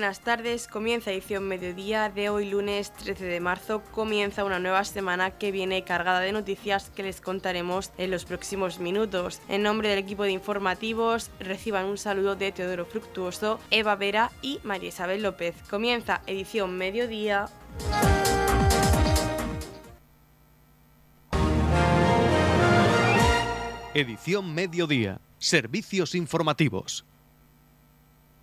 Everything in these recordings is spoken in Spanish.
buenas tardes. Comienza edición mediodía de hoy lunes 13 de marzo. Comienza una nueva semana que viene cargada de noticias que les contaremos en los próximos minutos. En nombre del equipo de informativos reciban un saludo de Teodoro Fructuoso, Eva Vera y María Isabel López. Comienza edición mediodía. Edición mediodía. Servicios informativos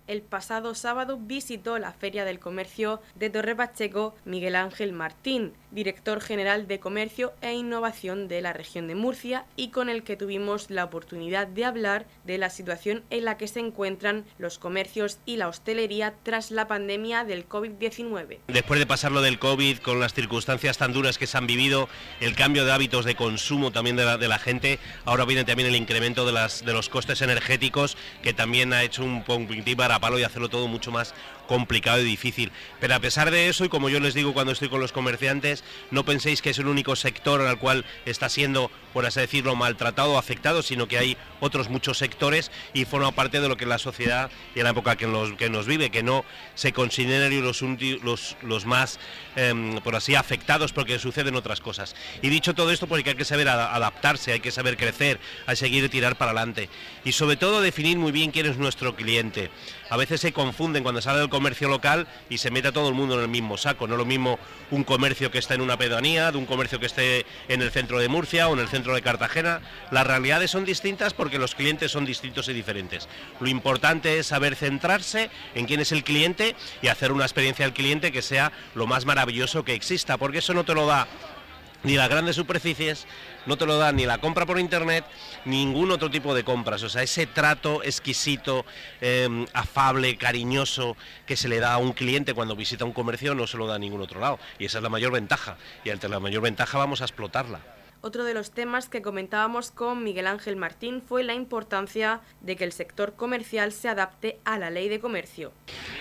el pasado sábado visitó la Feria del Comercio de Torre Pacheco Miguel Ángel Martín, director general de Comercio e Innovación de la región de Murcia y con el que tuvimos la oportunidad de hablar de la situación en la que se encuentran los comercios y la hostelería tras la pandemia del COVID-19. Después de pasar lo del COVID, con las circunstancias tan duras que se han vivido, el cambio de hábitos de consumo también de la, gente, ahora viene también el incremento de, los costes energéticos que también ha hecho un poquito para palo y hacerlo todo mucho más complicado y difícil. Pero a pesar de eso, y como yo les digo cuando estoy con los comerciantes, no penséis que es el único sector al cual está siendo, por así decirlo, maltratado afectado, sino que hay otros muchos sectores y forma parte de lo que es la sociedad y la época que nos, que nos vive, que no se consideren los, los, los más, em, por así, afectados porque suceden otras cosas. Y dicho todo esto, porque hay que saber adaptarse, hay que saber crecer, hay que seguir tirar para adelante. Y sobre todo definir muy bien quién es nuestro cliente. A veces se confunden cuando sale del comercio local y se mete a todo el mundo en el mismo saco. No es lo mismo un comercio que está en una pedanía, de un comercio que esté en el centro de Murcia o en el centro de Cartagena. Las realidades son distintas porque los clientes son distintos y diferentes. Lo importante es saber centrarse en quién es el cliente y hacer una experiencia al cliente que sea lo más maravilloso que exista, porque eso no te lo da ni las grandes superficies, no te lo da ni la compra por internet, ningún otro tipo de compras. O sea, ese trato exquisito, em, afable, cariñoso que se le da a un cliente cuando visita un comercio no se lo da a ningún otro lado. Y esa es la mayor ventaja. Y ante la mayor ventaja vamos a explotarla. Otro de los temas que comentábamos con Miguel Ángel Martín fue la importancia de que el sector comercial se adapte a la ley de comercio.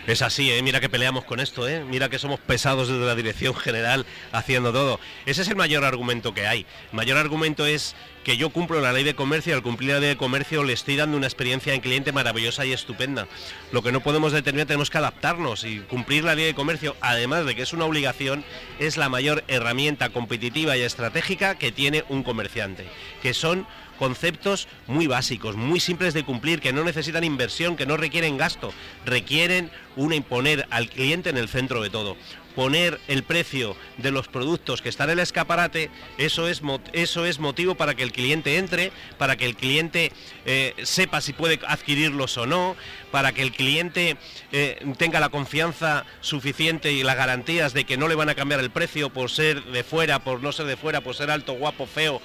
Es así, ¿eh? mira que peleamos con esto, ¿eh? mira que somos pesados desde la dirección general haciendo todo. Ese es el mayor argumento que hay. El mayor argumento es que yo cumplo la ley de comercio y al cumplir la ley de comercio le estoy dando una experiencia en cliente maravillosa y estupenda. Lo que no podemos determinar, tenemos que adaptarnos y cumplir la ley de comercio, además de que es una obligación, es la mayor herramienta competitiva y estratégica que tiene un comerciante, que son conceptos muy básicos, muy simples de cumplir, que no necesitan inversión, que no requieren gasto, requieren una imponer al cliente en el centro de todo poner el precio de los productos que están en el escaparate, eso es, eso es motivo para que el cliente entre, para que el cliente eh, sepa si puede adquirirlos o no, para que el cliente eh, tenga la confianza suficiente y las garantías de que no le van a cambiar el precio por ser de fuera, por no ser de fuera, por ser alto, guapo, feo,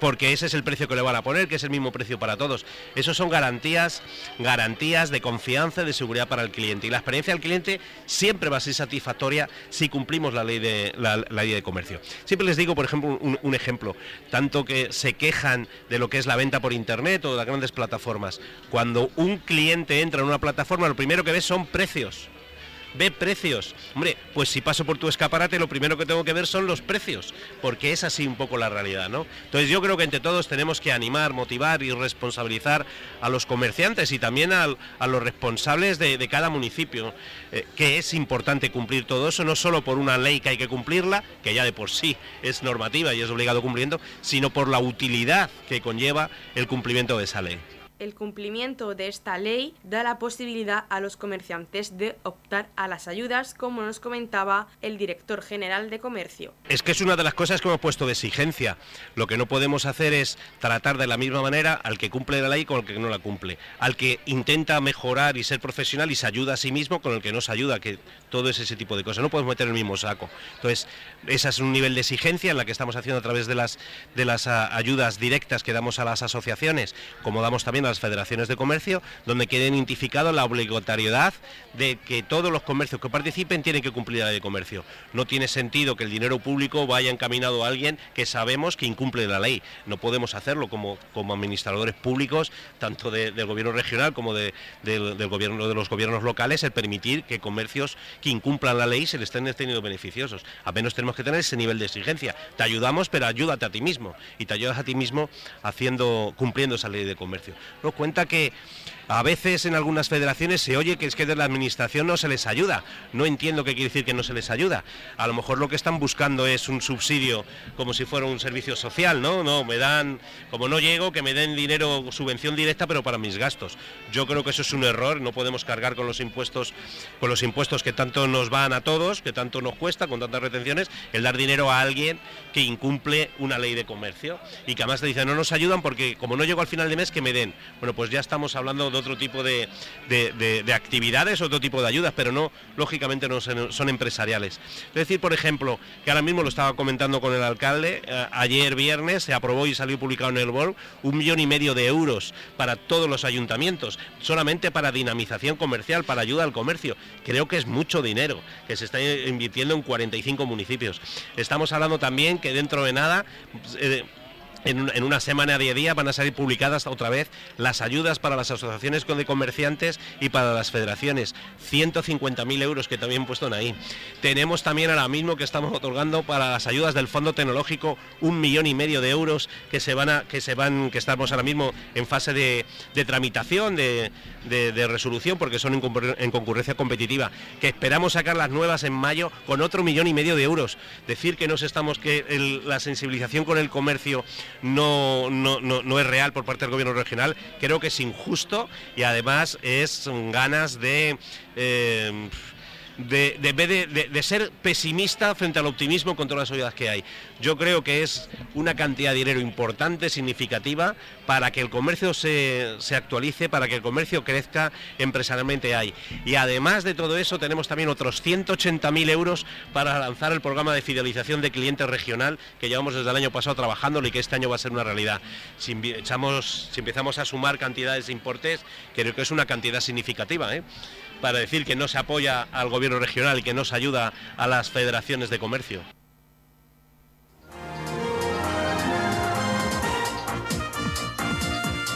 porque ese es el precio que le van a poner, que es el mismo precio para todos. Esos son garantías, garantías de confianza y de seguridad para el cliente. Y la experiencia del cliente siempre va a ser satisfactoria si cumplimos la ley de, la, ley de comercio. Siempre les digo, por ejemplo, un, ejemplo, tanto que se quejan de lo que es la venta por Internet o de las grandes plataformas. Cuando un cliente entra en una plataforma, lo primero que ve son precios ve precios. Hombre, pues si paso por tu escaparate, lo primero que tengo que ver son los precios, porque es así un poco la realidad, ¿no? Entonces yo creo que entre todos tenemos que animar, motivar y responsabilizar a los comerciantes y también a, los responsables de, cada municipio, eh, que es importante cumplir todo eso, no solo por una ley que hay que cumplirla, que ya de por sí es normativa y es obligado cumpliendo, sino por la utilidad que conlleva el cumplimiento de esa ley el cumplimiento de esta ley da la posibilidad a los comerciantes de optar a las ayudas, como nos comentaba el director general de comercio. Es que es una de las cosas que hemos puesto de exigencia. Lo que no podemos hacer es tratar de la misma manera al que cumple la ley con el que no la cumple, al que intenta mejorar y ser profesional y se ayuda a sí mismo con el que no se ayuda, que todo es ese tipo de cosas. No podemos meter el mismo saco. Entonces, ese es un nivel de exigencia en la que estamos haciendo a través de las, de las ah, ayudas directas que damos a las asociaciones, como damos también a las federaciones de comercio, donde quede identificado la obligatoriedad de que todos los comercios que participen tienen que cumplir la ley de comercio. No tiene sentido que el dinero público vaya encaminado a alguien que sabemos que incumple la ley. No podemos hacerlo como, como administradores públicos, tanto del gobierno regional como del, gobierno de los gobiernos locales, el permitir que comercios que incumplan la ley se les estén teniendo beneficiosos. Apenas tenemos que tener ese nivel de exigencia. Te ayudamos, pero ayúdate a ti mismo y te ayudas a ti mismo haciendo, cumpliendo esa ley de comercio. Nos cuenta que a veces en algunas federaciones se oye que es que de la administración no se les ayuda. No entiendo qué quiere decir que no se les ayuda. A lo mejor lo que están buscando es un subsidio como si fuera un servicio social, ¿no? No, me dan, como no llego, que me den dinero, subvención directa, pero para mis gastos. Yo creo que eso es un error, no podemos cargar con los impuestos, con los impuestos que tanto nos van a todos, que tanto nos cuesta, con tantas retenciones, el dar dinero a alguien que incumple una ley de comercio y que además te dicen no nos ayudan porque como no llego al final de mes que me den. Bueno, pues ya estamos hablando de otro tipo de, actividades, otro tipo de ayudas, pero no, lógicamente no son, empresariales. Es decir, por ejemplo, que ahora mismo lo estaba comentando con el alcalde, eh, ayer viernes se aprobó y salió publicado en el BOL un millón y medio de euros para todos los ayuntamientos, solamente para dinamización comercial, para ayuda al comercio. Creo que es mucho dinero que se está invirtiendo en 45 municipios. Estamos hablando también que dentro de nada... Eh, en, una semana de día van a salir publicadas otra vez las ayudas para las asociaciones de comerciantes y para las federaciones. 150.000 euros que también puesto ahí. Tenemos también ahora mismo que estamos otorgando para las ayudas del Fondo Tecnológico un millón y medio de euros que se van a, que se van, que estamos ahora mismo en fase de, tramitación, de, resolución, porque son en, concurrencia competitiva, que esperamos sacar las nuevas en mayo con otro millón y medio de euros. Decir que nos estamos, que la sensibilización con el comercio no, no, no, es real por parte del gobierno regional, creo que es injusto y además es ganas de... Eh, de, de, ser pesimista frente al optimismo con todas las ayudas que hay. Yo creo que es una cantidad de dinero importante, significativa, para que el comercio se, actualice, para que el comercio crezca empresarialmente hay. Y además de todo eso, tenemos también otros 180.000 euros para lanzar el programa de fidelización de clientes regional que llevamos desde el año pasado trabajándolo y que este año va a ser una realidad. Si, echamos, si empezamos a sumar cantidades de importes, creo que es una cantidad significativa. ¿eh? Para decir que no se apoya al gobierno regional y que no se ayuda a las federaciones de comercio.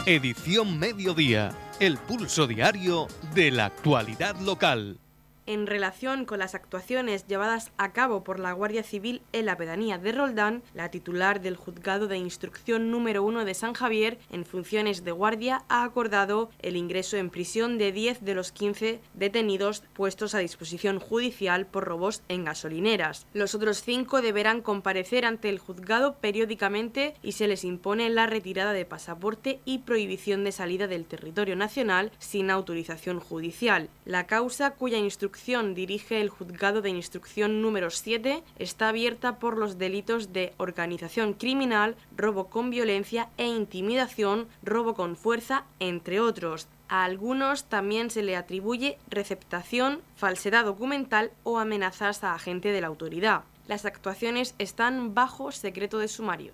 Edición Mediodía, el pulso diario de la actualidad local en relación con las actuaciones llevadas a cabo por la Guardia Civil en la pedanía de Roldán, la titular del Juzgado de Instrucción número 1 de San Javier, en funciones de guardia, ha acordado el ingreso en prisión de 10 de los 15 detenidos puestos a disposición judicial por robos en gasolineras. Los otros cinco deberán comparecer ante el juzgado periódicamente y se les impone la retirada de pasaporte y prohibición de salida del territorio nacional sin autorización judicial. La causa cuya instrucción dirige el Juzgado de Instrucción número 7 está abierta por los delitos de organización criminal, robo con violencia e intimidación, robo con fuerza, entre otros. A algunos también se le atribuye receptación, falsedad documental o amenazas a agente de la autoridad. Las actuaciones están bajo secreto de sumario.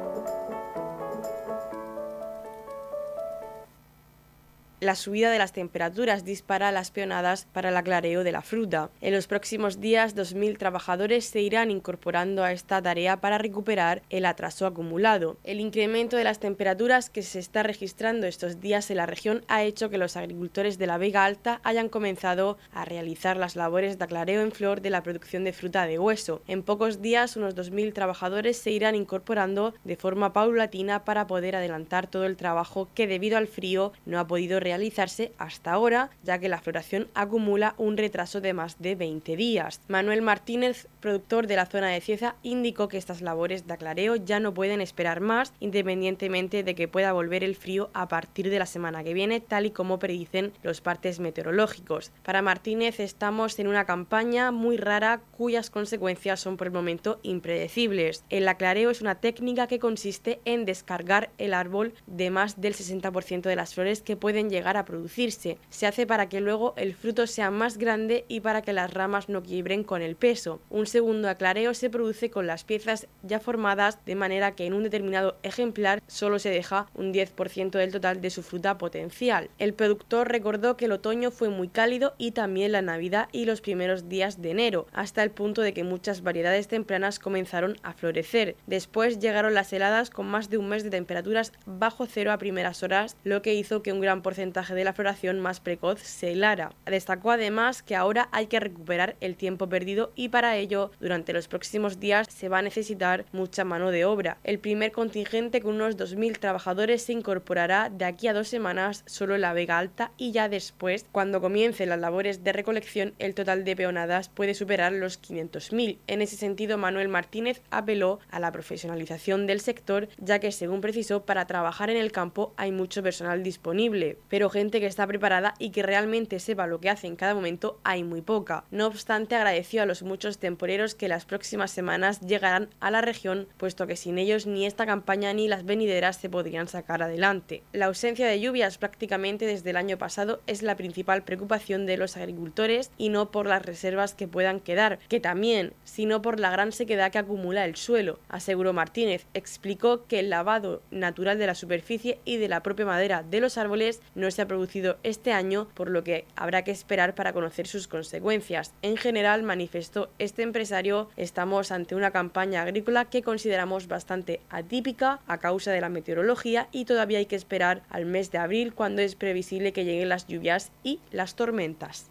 La subida de las temperaturas dispara las peonadas para el aclareo de la fruta. En los próximos días, 2.000 trabajadores se irán incorporando a esta tarea para recuperar el atraso acumulado. El incremento de las temperaturas que se está registrando estos días en la región ha hecho que los agricultores de la Vega Alta hayan comenzado a realizar las labores de aclareo en flor de la producción de fruta de hueso. En pocos días, unos 2.000 trabajadores se irán incorporando de forma paulatina para poder adelantar todo el trabajo que debido al frío no ha podido realizar realizarse hasta ahora, ya que la floración acumula un retraso de más de 20 días. Manuel Martínez, productor de la zona de Cieza, indicó que estas labores de aclareo ya no pueden esperar más, independientemente de que pueda volver el frío a partir de la semana que viene, tal y como predicen los partes meteorológicos. Para Martínez estamos en una campaña muy rara cuyas consecuencias son por el momento impredecibles. El aclareo es una técnica que consiste en descargar el árbol de más del 60% de las flores que pueden llegar llegar a producirse. Se hace para que luego el fruto sea más grande y para que las ramas no quiebren con el peso. Un segundo aclareo se produce con las piezas ya formadas de manera que en un determinado ejemplar solo se deja un 10% del total de su fruta potencial. El productor recordó que el otoño fue muy cálido y también la Navidad y los primeros días de enero, hasta el punto de que muchas variedades tempranas comenzaron a florecer. Después llegaron las heladas con más de un mes de temperaturas bajo cero a primeras horas, lo que hizo que un gran porcentaje de la floración más precoz se helara. Destacó además que ahora hay que recuperar el tiempo perdido y para ello durante los próximos días se va a necesitar mucha mano de obra. El primer contingente con unos 2.000 trabajadores se incorporará de aquí a dos semanas solo en la Vega Alta y ya después, cuando comiencen las labores de recolección, el total de peonadas puede superar los 500.000. En ese sentido, Manuel Martínez apeló a la profesionalización del sector, ya que según precisó, para trabajar en el campo hay mucho personal disponible, pero gente que está preparada y que realmente sepa lo que hace en cada momento hay muy poca. No obstante, agradeció a los muchos temporeros que las próximas semanas llegarán a la región, puesto que sin ellos ni esta campaña ni las venideras se podrían sacar adelante. La ausencia de lluvias prácticamente desde el año pasado es la principal preocupación de los agricultores y no por las reservas que puedan quedar, que también, sino por la gran sequedad que acumula el suelo, aseguró Martínez. Explicó que el lavado natural de la superficie y de la propia madera de los árboles no se ha producido este año, por lo que habrá que esperar para conocer sus consecuencias. En general, manifestó este empresario, estamos ante una campaña agrícola que consideramos bastante atípica a causa de la meteorología y todavía hay que esperar al mes de abril cuando es previsible que lleguen las lluvias y las tormentas.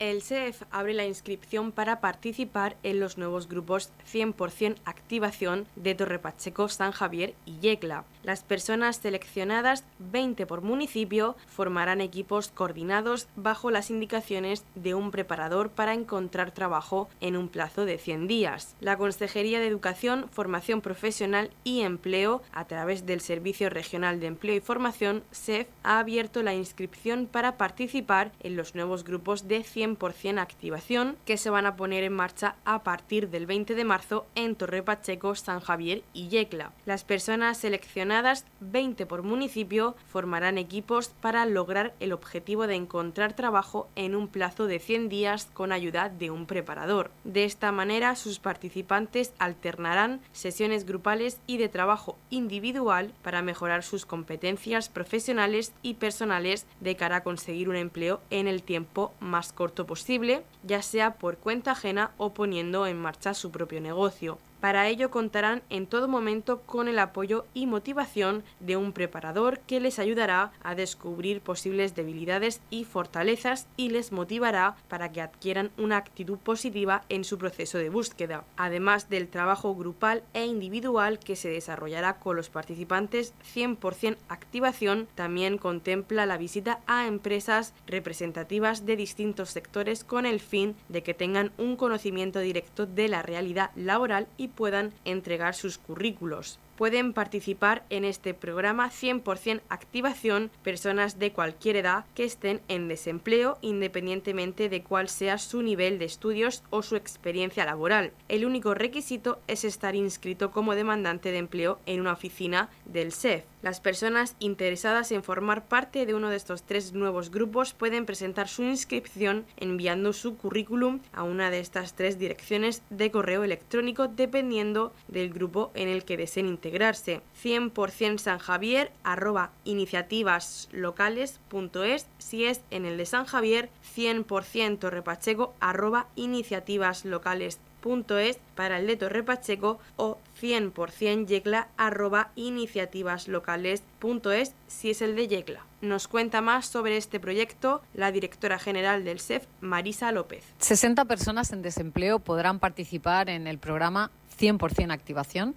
El SEF abre la inscripción para participar en los nuevos grupos 100% Activación de Torre Pacheco, San Javier y Yecla. Las personas seleccionadas, 20 por municipio, formarán equipos coordinados bajo las indicaciones de un preparador para encontrar trabajo en un plazo de 100 días. La Consejería de Educación, Formación Profesional y Empleo, a través del Servicio Regional de Empleo y Formación, SEF, ha abierto la inscripción para participar en los nuevos grupos de 100 100% activación que se van a poner en marcha a partir del 20 de marzo en Torre Pacheco, San Javier y Yecla. Las personas seleccionadas, 20 por municipio, formarán equipos para lograr el objetivo de encontrar trabajo en un plazo de 100 días con ayuda de un preparador. De esta manera, sus participantes alternarán sesiones grupales y de trabajo individual para mejorar sus competencias profesionales y personales de cara a conseguir un empleo en el tiempo más corto posible, ya sea por cuenta ajena o poniendo en marcha su propio negocio. Para ello contarán en todo momento con el apoyo y motivación de un preparador que les ayudará a descubrir posibles debilidades y fortalezas y les motivará para que adquieran una actitud positiva en su proceso de búsqueda, además del trabajo grupal e individual que se desarrollará con los participantes. 100% activación, también contempla la visita a empresas representativas de distintos sectores con el fin de que tengan un conocimiento directo de la realidad laboral y puedan entregar sus currículos pueden participar en este programa 100% activación personas de cualquier edad que estén en desempleo independientemente de cuál sea su nivel de estudios o su experiencia laboral. El único requisito es estar inscrito como demandante de empleo en una oficina del SEF. Las personas interesadas en formar parte de uno de estos tres nuevos grupos pueden presentar su inscripción enviando su currículum a una de estas tres direcciones de correo electrónico dependiendo del grupo en el que deseen integrar integrarse. 100% San Javier arroba iniciativaslocales.es si es en el de San Javier 100% Torrepacheco arroba iniciativaslocales.es para el de Torre Pacheco o 100% yecla arroba iniciativaslocales.es si es el de yecla. Nos cuenta más sobre este proyecto la directora general del SEF, Marisa López. 60 personas en desempleo podrán participar en el programa 100% activación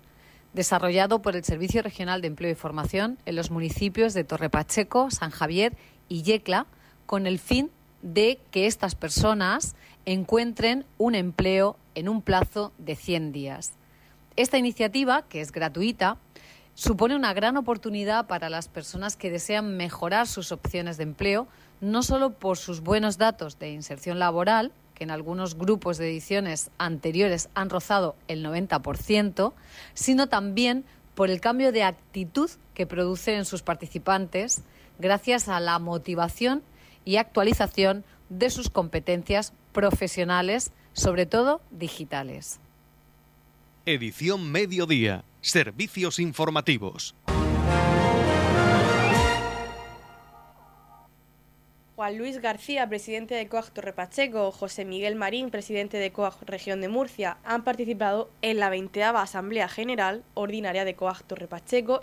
desarrollado por el Servicio Regional de Empleo y Formación en los municipios de Torrepacheco, San Javier y Yecla, con el fin de que estas personas encuentren un empleo en un plazo de 100 días. Esta iniciativa, que es gratuita, supone una gran oportunidad para las personas que desean mejorar sus opciones de empleo, no solo por sus buenos datos de inserción laboral, que en algunos grupos de ediciones anteriores han rozado el 90%, sino también por el cambio de actitud que produce en sus participantes gracias a la motivación y actualización de sus competencias profesionales, sobre todo digitales. Edición Mediodía. Servicios informativos. Juan Luis García, presidente de COAG Torre Pacheco, José Miguel Marín, presidente de COAG Región de Murcia, han participado en la 20 Asamblea General Ordinaria de COAG Torre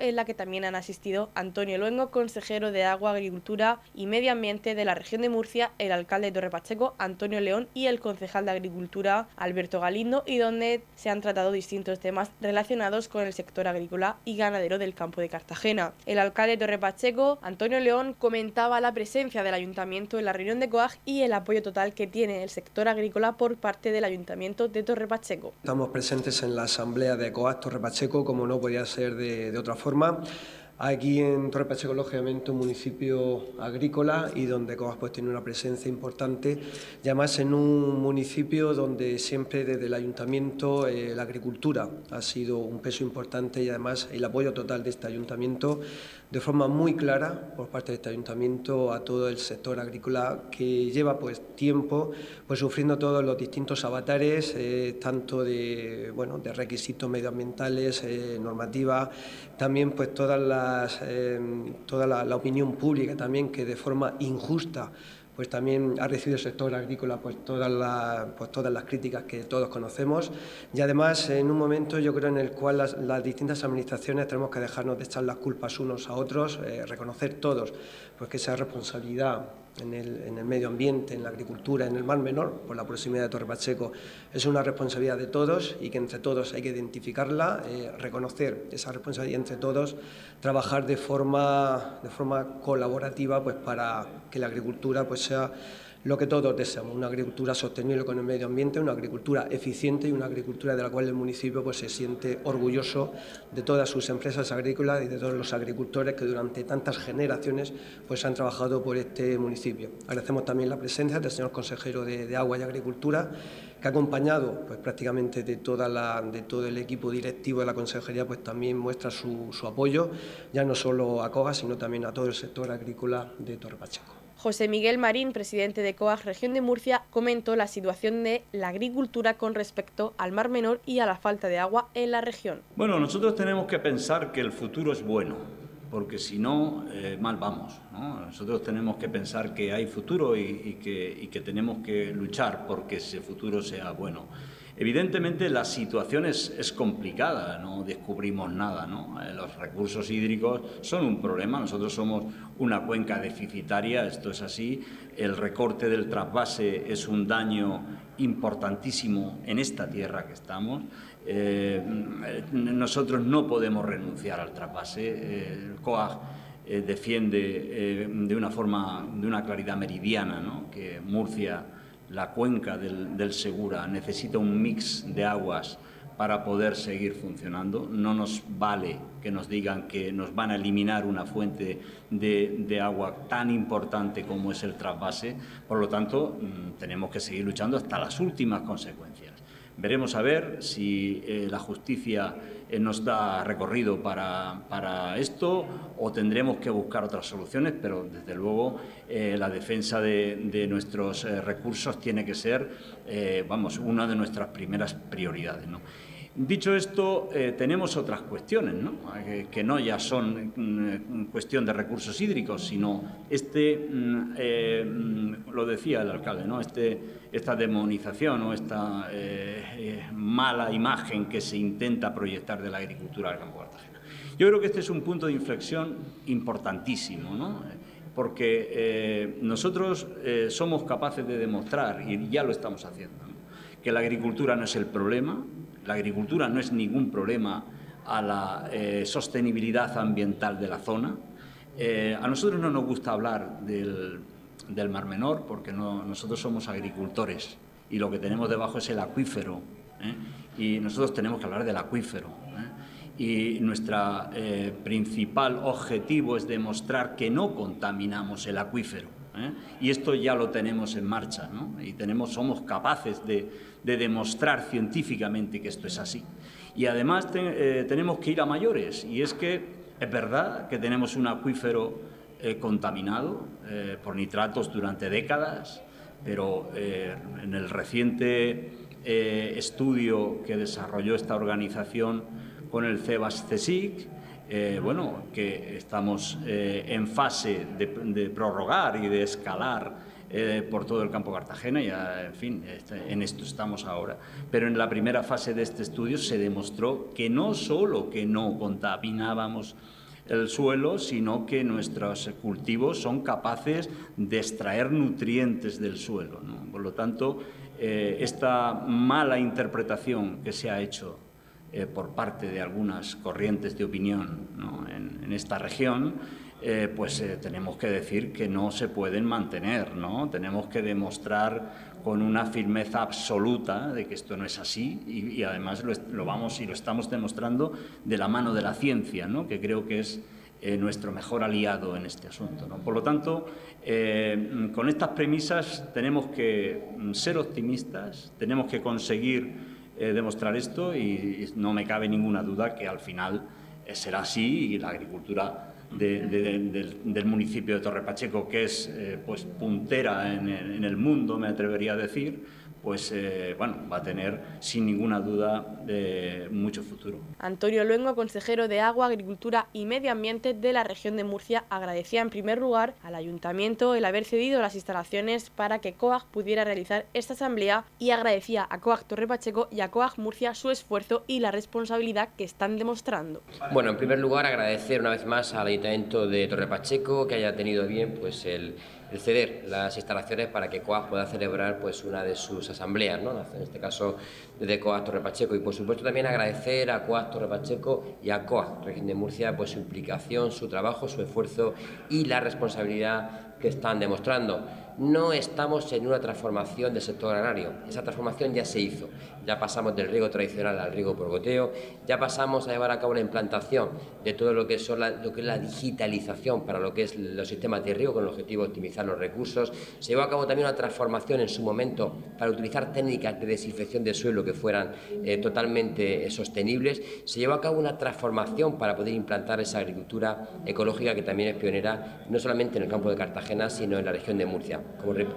en la que también han asistido Antonio Luengo, consejero de Agua, Agricultura y Medio Ambiente de la Región de Murcia, el alcalde de Torre Antonio León, y el concejal de Agricultura, Alberto Galindo, y donde se han tratado distintos temas relacionados con el sector agrícola y ganadero del campo de Cartagena. El alcalde de Torre Antonio León, comentaba la presencia del ayuntamiento en la reunión de COAG y el apoyo total que tiene el sector agrícola por parte del Ayuntamiento de Torre Pacheco. Estamos presentes en la asamblea de COAG Torre Pacheco, como no podía ser de, de otra forma. Aquí en Torre Pacheco, lógicamente, un municipio agrícola y donde Cobas pues, tiene una presencia importante, y además en un municipio donde siempre desde el ayuntamiento eh, la agricultura ha sido un peso importante y además el apoyo total de este ayuntamiento de forma muy clara por parte de este ayuntamiento a todo el sector agrícola que lleva pues tiempo pues sufriendo todos los distintos avatares eh, tanto de bueno de requisitos medioambientales eh, normativa también pues todas las Em, toda la, opinión pública también que de forma injusta pues también ha recibido el sector agrícola pues todas, las, pues todas las críticas que todos conocemos. Y además en un momento yo creo en el cual las, distintas administraciones tenemos que dejarnos de echar las culpas unos a otros, eh, reconocer todos pues que esa responsabilidad en el, medio ambiente, en la agricultura, en el mar menor, por la proximidad de Torre Pacheco, es una responsabilidad de todos y que entre todos hay que identificarla, eh, reconocer esa responsabilidad entre todos, trabajar de forma, de forma colaborativa pues, para que la agricultura pues, sea lo que todos deseamos, una agricultura sostenible con el medio ambiente, una agricultura eficiente y una agricultura de la cual el municipio pues, se siente orgulloso de todas sus empresas agrícolas y de todos los agricultores que durante tantas generaciones pues, han trabajado por este municipio. Agradecemos también la presencia del señor consejero de, Agua y Agricultura, que ha acompañado pues, prácticamente de, toda la, de todo el equipo directivo de la consejería, pues también muestra su, apoyo, ya no solo a COGA, sino también a todo el sector agrícola de Torre Pacheco. José Miguel Marín, presidente de COAG Región de Murcia, comentó la situación de la agricultura con respecto al Mar Menor y a la falta de agua en la región. Bueno, nosotros tenemos que pensar que el futuro es bueno, porque si no, eh, mal vamos. Nosotros tenemos que pensar que hay futuro y, que, y que tenemos que luchar porque ese futuro sea bueno. Evidentemente la situación es, complicada, no descubrimos nada. ¿no? Eh, los recursos hídricos son un problema, nosotros somos una cuenca deficitaria, esto es así. El recorte del trasvase es un daño importantísimo en esta tierra que estamos. Eh, nosotros no podemos renunciar al trasvase. el COAG eh, defiende de una forma, de una claridad meridiana, ¿no? que Murcia la cuenca del, Segura necesita un mix de aguas para poder seguir funcionando. No nos vale que nos digan que nos van a eliminar una fuente de, agua tan importante como es el trasvase. Por lo tanto, mm, tenemos que seguir luchando hasta las últimas consecuencias. Veremos a ver si eh, la justicia nos da recorrido para, para, esto o tendremos que buscar otras soluciones, pero desde luego eh, la defensa de, nuestros recursos tiene que ser, vamos, una de nuestras primeras prioridades. ¿no? Dicho esto, eh, tenemos otras cuestiones. Que, no ya son mm, cuestión de recursos hídricos, sino este, mm, eh, mm, lo decía el alcalde, ¿no? Este, esta demonización o esta eh, mala imagen que se intenta proyectar de la agricultura del campo de Cartagena. Yo creo que este es un punto de inflexión importantísimo, porque nosotros somos capaces de demostrar, y ya lo estamos haciendo, que la agricultura no es el problema, la agricultura no es ningún problema a la eh, sostenibilidad ambiental de la zona. Eh, a nosotros no nos gusta hablar del, Mar Menor porque nosotros somos agricultores y lo que tenemos debajo es el acuífero. ¿eh? y nosotros tenemos que hablar del acuífero. Y nuestro principal objetivo es demostrar que no contaminamos el acuífero. ¿Eh? Y esto ya lo tenemos en marcha, y tenemos, somos capaces de, de, demostrar científicamente que esto es así. Y además te, tenemos que ir a mayores, y es que es verdad que tenemos un acuífero contaminado por nitratos durante décadas, pero en el reciente eh, estudio que desarrolló esta organización con el CEBAS CSIC, eh, bueno, que estamos eh, en fase de, prorrogar y de escalar por todo el campo Cartagena, ya, en fin, este, en esto estamos ahora. Pero en la primera fase de este estudio se demostró que no solo que no contaminábamos el suelo, sino que nuestros cultivos son capaces de extraer nutrientes del suelo. Por lo tanto, eh, esta mala interpretación que se ha hecho eh, por parte de algunas corrientes de opinión en, esta región, eh, pues tenemos que decir que no se pueden mantener, ¿no? Tenemos que demostrar con una firmeza absoluta de que esto no es así y, además lo, vamos y lo estamos demostrando de la mano de la ciencia, ¿no? Que creo que es eh, nuestro mejor aliado en este asunto. Por lo tanto, eh, con estas premisas tenemos que mm, ser optimistas, tenemos que conseguir eh, demostrar esto y, no me cabe ninguna duda que al final será así y la agricultura del, municipio de Torre Pacheco, que es pues puntera en el mundo, me atrevería a decir, pues eh, bueno, va a tener sin ninguna duda de mucho futuro. Antonio Luengo, consejero de Agua, Agricultura y Medio Ambiente de la región de Murcia, agradecía en primer lugar al ayuntamiento el haber cedido las instalaciones para que COAG pudiera realizar esta asamblea y agradecía a COAG Torre Pacheco y a COAG Murcia su esfuerzo y la responsabilidad que están demostrando. Bueno, en primer lugar agradecer una vez más al ayuntamiento de Torre Pacheco que haya tenido bien pues el el ceder las instalaciones para que COAG pueda celebrar pues una de sus asambleas, ¿no? en este caso de COAG Torre Pacheco. Y por supuesto también agradecer a COAG Torre Pacheco y a COAG Región de Murcia pues su implicación, su trabajo, su esfuerzo y la responsabilidad que están demostrando no estamos en una transformación del sector agrario. Esa transformación ya se hizo. Ya pasamos del riego tradicional al riego por goteo, ya pasamos a llevar a cabo la implantación de todo lo que, es la digitalización para lo que es los sistemas de riego con el objetivo de optimizar los recursos. Se llevó a cabo también una transformación en su momento para utilizar técnicas de desinfección de suelo que fueran eh, totalmente eh, sostenibles. Se llevó a cabo una transformación para poder implantar esa agricultura ecológica que también es pionera no solamente en el campo de Cartagena, sino en la región de Murcia.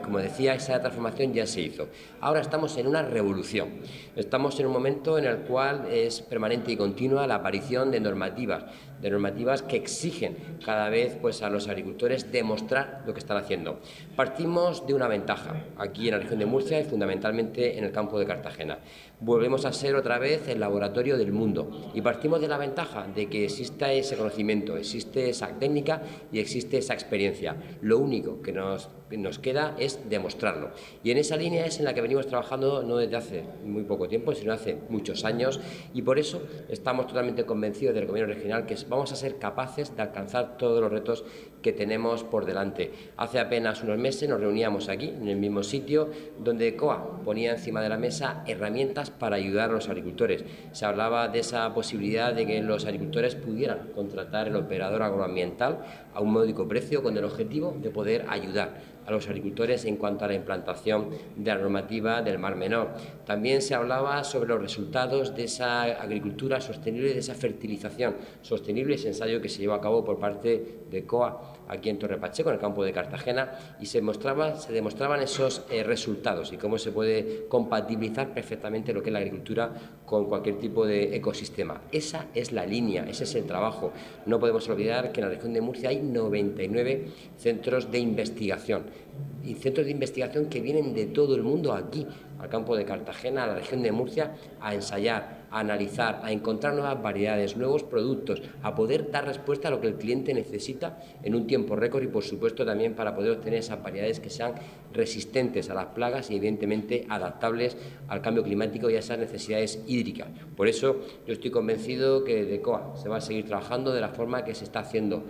Como, decía, esa transformación ya se hizo. Ahora estamos en una revolución. Estamos en un momento en el cual es permanente y continua la aparición de normativas, de normativas que exigen cada vez pues, a los agricultores demostrar lo que están haciendo. Partimos de una ventaja aquí en la región de Murcia y fundamentalmente en el campo de Cartagena. Volvemos a ser otra vez el laboratorio del mundo y partimos de la ventaja de que exista ese conocimiento, existe esa técnica y existe esa experiencia. Lo único que nos nos queda es demostrarlo. Y en esa línea es en la que venimos trabajando no desde hace muy poco tiempo, sino hace muchos años, y por eso estamos totalmente convencidos del gobierno regional que vamos a ser capaces de alcanzar todos los retos que tenemos por delante. Hace apenas unos meses nos reuníamos aquí, en el mismo sitio, donde COA ponía encima de la mesa herramientas para ayudar a los agricultores. Se hablaba de esa posibilidad de que los agricultores pudieran contratar el operador agroambiental a un módico precio con el objetivo de poder ayudar a los agricultores en cuanto a la implantación de la normativa del Mar Menor. También se hablaba sobre los resultados de esa agricultura sostenible, de esa fertilización sostenible, ese ensayo que se llevó a cabo por parte de COA aquí en Torre Pacheco, en el campo de Cartagena, y se, se demostraban esos eh, resultados y cómo se puede compatibilizar perfectamente lo que es la agricultura con cualquier tipo de ecosistema. Esa es la línea, ese es el trabajo. No podemos olvidar que en la región de Murcia hay 99 centros de investigación y centros de investigación que vienen de todo el mundo aquí, al campo de Cartagena, a la región de Murcia, a ensayar, a analizar, a encontrar nuevas variedades, nuevos productos, a poder dar respuesta a lo que el cliente necesita en un tiempo récord y, por supuesto, también para poder obtener esas variedades que sean resistentes a las plagas y, evidentemente, adaptables al cambio climático y a esas necesidades hídricas. Por eso, yo estoy convencido que de COA se va a seguir trabajando de la forma que se está haciendo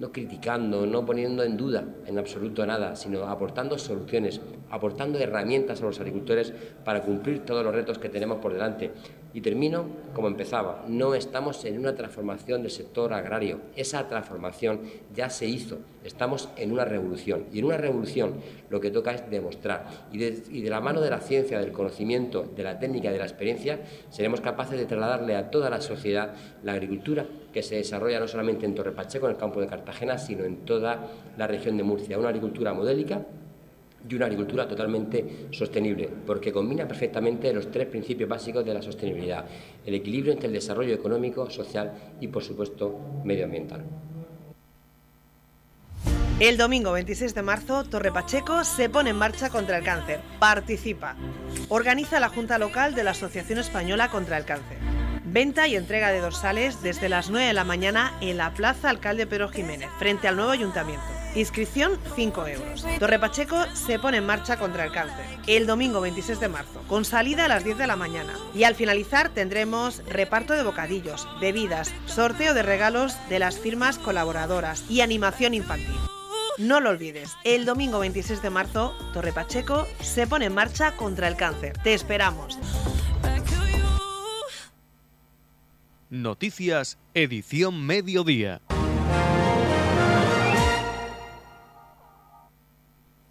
no criticando, no poniendo en duda en absoluto nada, sino aportando soluciones, aportando herramientas a los agricultores para cumplir todos los retos que tenemos por delante. Y termino como empezaba, no estamos en una transformación del sector agrario, esa transformación ya se hizo, estamos en una revolución. Y en una revolución lo que toca es demostrar. Y de, la mano de la ciencia, del conocimiento, de la técnica, de la experiencia, seremos capaces de trasladarle a toda la sociedad la agricultura que se desarrolla no solamente en Torre Pacheco, en el campo de Cartagena, sino en toda la región de Murcia. Una agricultura modélica y una agricultura totalmente sostenible, porque combina perfectamente los tres principios básicos de la sostenibilidad, el equilibrio entre el desarrollo económico, social y, por supuesto, medioambiental. El domingo 26 de marzo, Torre Pacheco se pone en marcha contra el cáncer. Participa. Organiza la Junta Local de la Asociación Española contra el Cáncer. Venta y entrega de dorsales desde las 9 de la mañana en la Plaza Alcalde Pedro Jiménez, frente al nuevo ayuntamiento. Inscripción 5 euros. Torre Pacheco se pone en marcha contra el cáncer el domingo 26 de marzo, con salida a las 10 de la mañana. Y al finalizar tendremos reparto de bocadillos, bebidas, sorteo de regalos de las firmas colaboradoras y animación infantil. No lo olvides, el domingo 26 de marzo, Torre Pacheco se pone en marcha contra el cáncer. Te esperamos. Noticias, edición mediodía.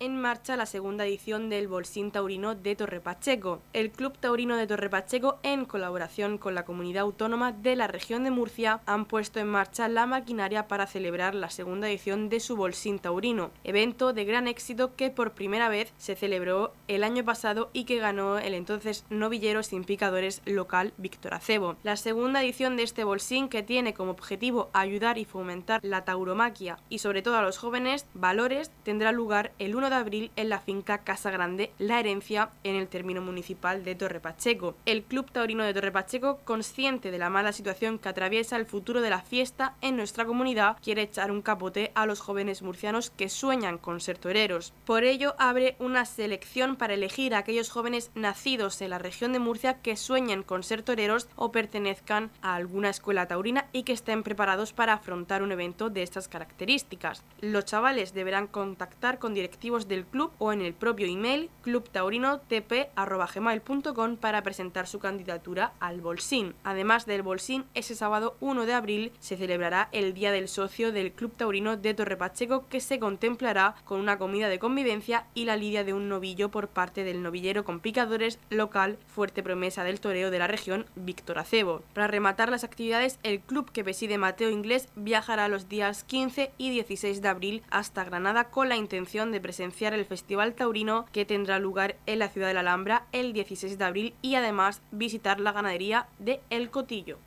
En marcha la segunda edición del Bolsín Taurino de Torre Pacheco. El Club Taurino de Torre Pacheco, en colaboración con la comunidad autónoma de la región de Murcia, han puesto en marcha la maquinaria para celebrar la segunda edición de su Bolsín Taurino, evento de gran éxito que por primera vez se celebró el año pasado y que ganó el entonces novillero sin picadores local Víctor Acebo. La segunda edición de este Bolsín, que tiene como objetivo ayudar y fomentar la tauromaquia y sobre todo a los jóvenes valores, tendrá lugar el 1 de abril en la finca Casa Grande La Herencia en el término municipal de Torre Pacheco. El Club Taurino de Torre Pacheco, consciente de la mala situación que atraviesa el futuro de la fiesta en nuestra comunidad, quiere echar un capote a los jóvenes murcianos que sueñan con ser toreros. Por ello, abre una selección para elegir a aquellos jóvenes nacidos en la región de Murcia que sueñen con ser toreros o pertenezcan a alguna escuela taurina y que estén preparados para afrontar un evento de estas características. Los chavales deberán contactar con directivos del club o en el propio email clubtaurinotp.gmail.com para presentar su candidatura al Bolsín. Además del Bolsín, ese sábado 1 de abril se celebrará el Día del Socio del Club Taurino de Torre Pacheco que se contemplará con una comida de convivencia y la lidia de un novillo por parte del novillero con picadores local fuerte promesa del toreo de la región Víctor Acebo. Para rematar las actividades, el club que preside Mateo Inglés viajará los días 15 y 16 de abril hasta Granada con la intención de el Festival Taurino que tendrá lugar en la ciudad de la Alhambra el 16 de abril y además visitar la ganadería de El Cotillo.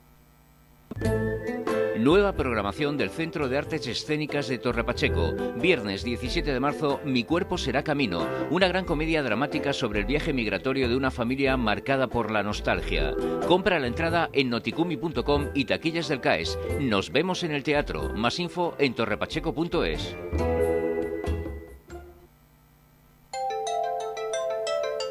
Nueva programación del Centro de Artes Escénicas de Torre Pacheco. Viernes 17 de marzo, Mi cuerpo será camino. Una gran comedia dramática sobre el viaje migratorio de una familia marcada por la nostalgia. Compra la entrada en noticumi.com y taquillas del CAES. Nos vemos en el teatro. Más info en torrepacheco.es.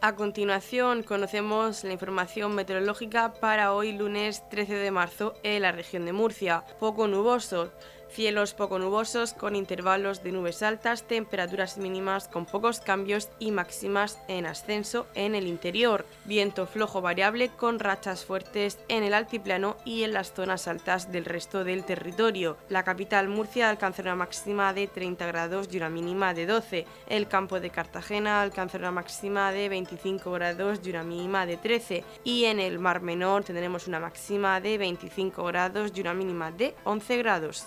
A continuación conocemos la información meteorológica para hoy lunes 13 de marzo en la región de Murcia. Poco nuboso. Cielos poco nubosos con intervalos de nubes altas, temperaturas mínimas con pocos cambios y máximas en ascenso en el interior. Viento flojo variable con rachas fuertes en el altiplano y en las zonas altas del resto del territorio. La capital Murcia alcanza una máxima de 30 grados y una mínima de 12. El campo de Cartagena alcanza una máxima de 25 grados y una mínima de 13. Y en el Mar Menor tendremos una máxima de 25 grados y una mínima de 11 grados.